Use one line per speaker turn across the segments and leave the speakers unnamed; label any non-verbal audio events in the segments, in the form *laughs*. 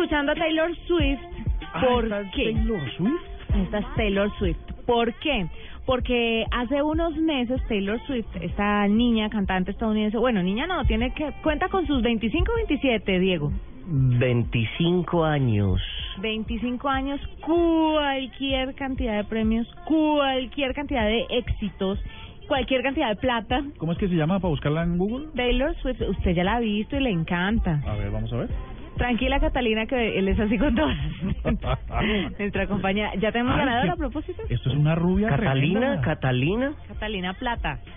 escuchando a Taylor Swift. ¿Por
Ah, ¿esta es
qué?
Taylor Swift?
Esta es Taylor Swift. ¿Por qué? Porque hace unos meses Taylor Swift, esta niña cantante estadounidense, bueno, niña no, tiene que cuenta con sus 25 o 27, Diego.
25 años.
25 años, cualquier cantidad de premios, cualquier cantidad de éxitos, cualquier cantidad de plata.
¿Cómo es que se llama para buscarla en Google?
Taylor Swift, usted ya la ha visto y le encanta.
A ver, vamos a ver.
Tranquila, Catalina, que él es así con todas. *laughs* Nuestra compañía. ¿Ya tenemos
Ay,
ganador
qué-
a propósito?
Esto es una rubia
Catalina,
tremenda.
Catalina.
Catalina Plata. *laughs*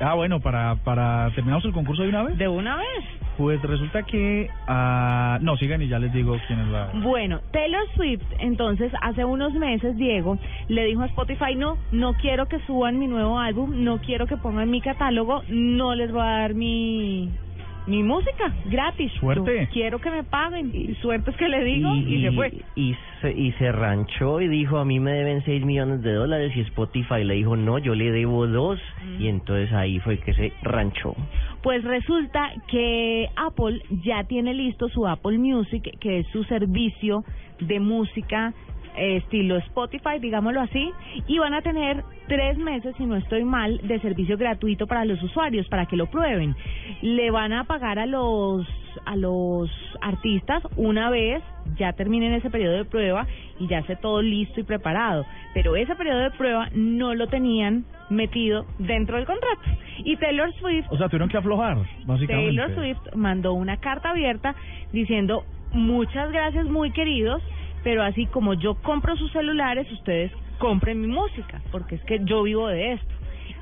Ah, bueno, para, para terminamos el concurso de una vez.
¿De una vez?
Pues resulta que... ah, no, sigan y ya les digo quién es la...
Bueno, Taylor Swift, entonces, hace unos meses, Diego, le dijo a Spotify, no, no quiero que suban mi nuevo álbum, no quiero que pongan mi catálogo, no les voy a dar mi mi música gratis.
Suerte.
Yo quiero que me paguen. Y suerte es que le digo y, se fue.
y se, y se ranchó y dijo, a mí me deben 6 millones de dólares y Spotify le dijo, no, yo le debo 2
Mm.
y entonces ahí fue que se ranchó.
Pues resulta que Apple ya tiene listo su Apple Music, que es su servicio de música eh, estilo Spotify, digámoslo así, y van a tener tres meses, si no estoy mal, de servicio gratuito para los usuarios, para que lo prueben. Le van a pagar a los a los artistas una vez ya terminen ese periodo de prueba y ya esté todo listo y preparado. Pero ese periodo de prueba no lo tenían metido dentro del contrato. Y Taylor Swift
O sea, tuvieron que aflojar, básicamente.
Taylor Swift mandó una carta abierta diciendo muchas gracias muy queridos, pero así como yo compro sus celulares, ustedes compren mi música, porque es que yo vivo de esto.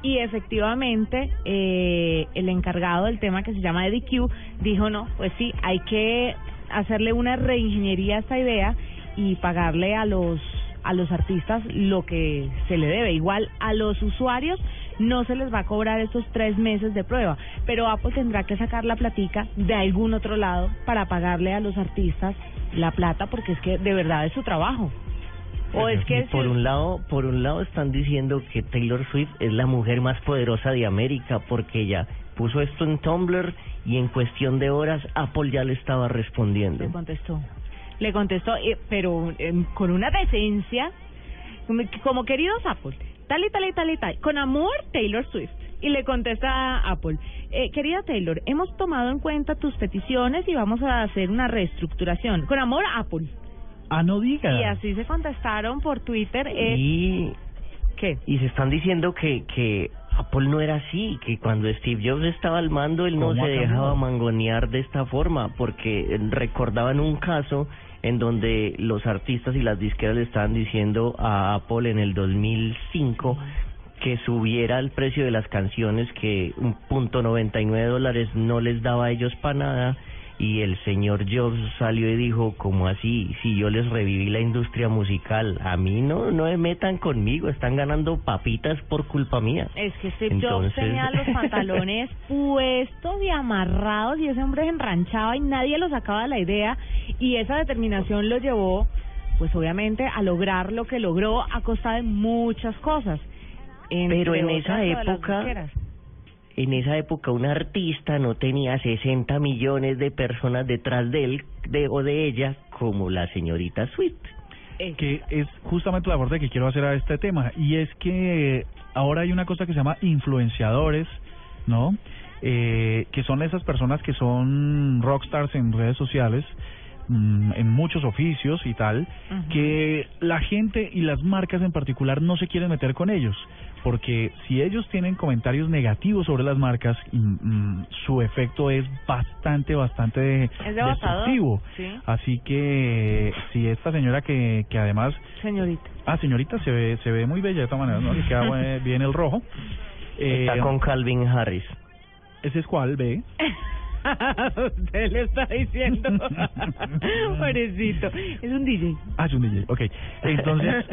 Y efectivamente, eh, el encargado del tema que se llama Eddie Q dijo, no, pues sí, hay que hacerle una reingeniería a esta idea y pagarle a los a los artistas lo que se le debe. Igual a los usuarios no se les va a cobrar estos tres meses de prueba, pero Apple tendrá que sacar la platica de algún otro lado para pagarle a los artistas la plata porque es que de verdad es su trabajo. O es que
por un lado, por un lado están diciendo que Taylor Swift es la mujer más poderosa de América porque ella puso esto en Tumblr y en cuestión de horas Apple ya le estaba respondiendo.
le contestó. Le contestó, eh, pero em, con una decencia, como, como queridos Apple, tal y tal y tal y tal, con amor Taylor Swift. Y le contesta a Apple, eh, querida Taylor, hemos tomado en cuenta tus peticiones y vamos a hacer una reestructuración. Con amor Apple.
Ah, no diga.
Y así se contestaron por Twitter. Eh,
Y,
¿Qué?
y se están diciendo que, que Apple no era así, que cuando Steve Jobs estaba al mando él no
¿Cómo
se dejaba mangonear de esta forma, porque recordaban un caso en donde los artistas y las disqueras le estaban diciendo a Apple en el 2005 que subiera el precio de las canciones, que un punto 99 dólares no les daba a ellos para nada, y el señor Jobs salió y dijo, como así? Si yo les reviví la industria musical, a mí no, no me metan conmigo, están ganando papitas por culpa mía.
Es que Steve Jobs tenía los *laughs* pantalones puestos y amarrados y ese hombre se enranchaba y nadie lo sacaba de la idea y esa determinación lo llevó, pues obviamente, a lograr lo que logró a costa de muchas cosas. Entre
Pero en esa época-. En esa época un artista no tenía 60 millones de personas detrás de él de, o de ella como la señorita Swift.
Eh,
que es justamente la aporte que quiero hacer a este tema y es que ahora hay una cosa que se llama influenciadores, ¿no? Eh, que son esas personas que son rockstars en redes sociales, mm, en muchos oficios y tal, que la gente y las marcas en particular no se quieren meter con ellos, porque si ellos tienen comentarios negativos sobre las marcas, mm, mm, su efecto es bastante, bastante
Es
destructivo.
sí.
Así que si esta señora que, que además,
Señorita.
ah, señorita, se ve, se ve muy bella de todas maneras, ¿no? Le queda *laughs* bien el rojo. Eh,
Está con Calvin Harris.
Ese es cuál, ve. *laughs* *laughs*
Usted le está diciendo. *laughs* Pobrecito. Es un DJ.
Ah, es un DJ, ok. Entonces,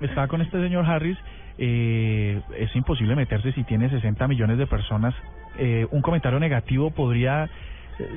está con este señor Harris. Eh, es imposible meterse si tiene 60 millones de personas. Eh, un comentario negativo podría eh,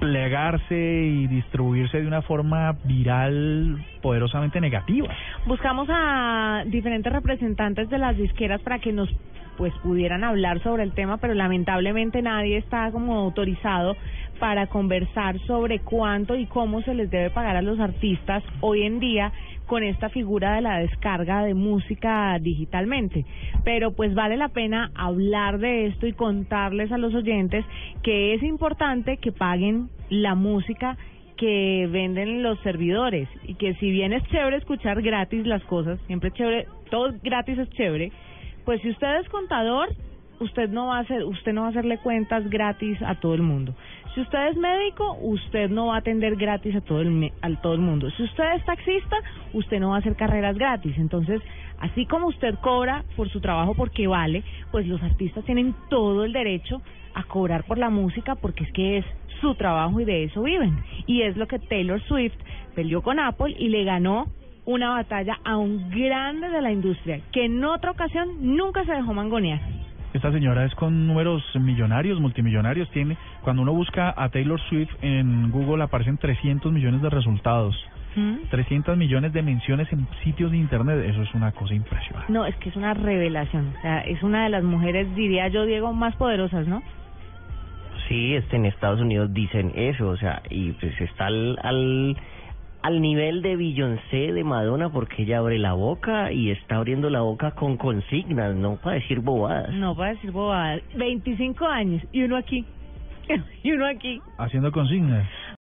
plegarse y distribuirse de una forma viral poderosamente negativa.
Buscamos a diferentes representantes de las disqueras para que nos pues pudieran hablar sobre el tema, pero lamentablemente nadie está como autorizado para conversar sobre cuánto y cómo se les debe pagar a los artistas hoy en día con esta figura de la descarga de música digitalmente. Pero pues vale la pena hablar de esto y contarles a los oyentes que es importante que paguen la música que venden los servidores y que si bien es chévere escuchar gratis las cosas, siempre es chévere, todo gratis es chévere, pues si usted es contador, usted no va a hacer, usted no va a hacerle cuentas gratis a todo el mundo. Si usted es médico, usted no va a atender gratis a todo el a todo el mundo. Si usted es taxista, usted no va a hacer carreras gratis. Entonces, así como usted cobra por su trabajo porque vale, pues los artistas tienen todo el derecho a cobrar por la música porque es que es su trabajo y de eso viven. Y es lo que Taylor Swift peleó con Apple y le ganó una batalla a un grande de la industria que en otra ocasión nunca se dejó mangonear.
Esta señora es con números millonarios, multimillonarios. Tiene, cuando uno busca a Taylor Swift en Google aparecen 300 millones de resultados.
¿Mm?
300 millones de menciones en sitios de internet. Eso es una cosa impresionante.
No, es que es una revelación. O sea, es una de las mujeres, diría yo, Diego, más poderosas, ¿no?
Sí, este, en Estados Unidos dicen eso, o sea, y pues está al, al, al nivel de Beyoncé, de Madonna, porque ella abre la boca y está abriendo la boca con consignas, no para decir bobadas.
No, para decir bobadas. 25 años y uno aquí. *laughs* y uno aquí.
Haciendo consignas.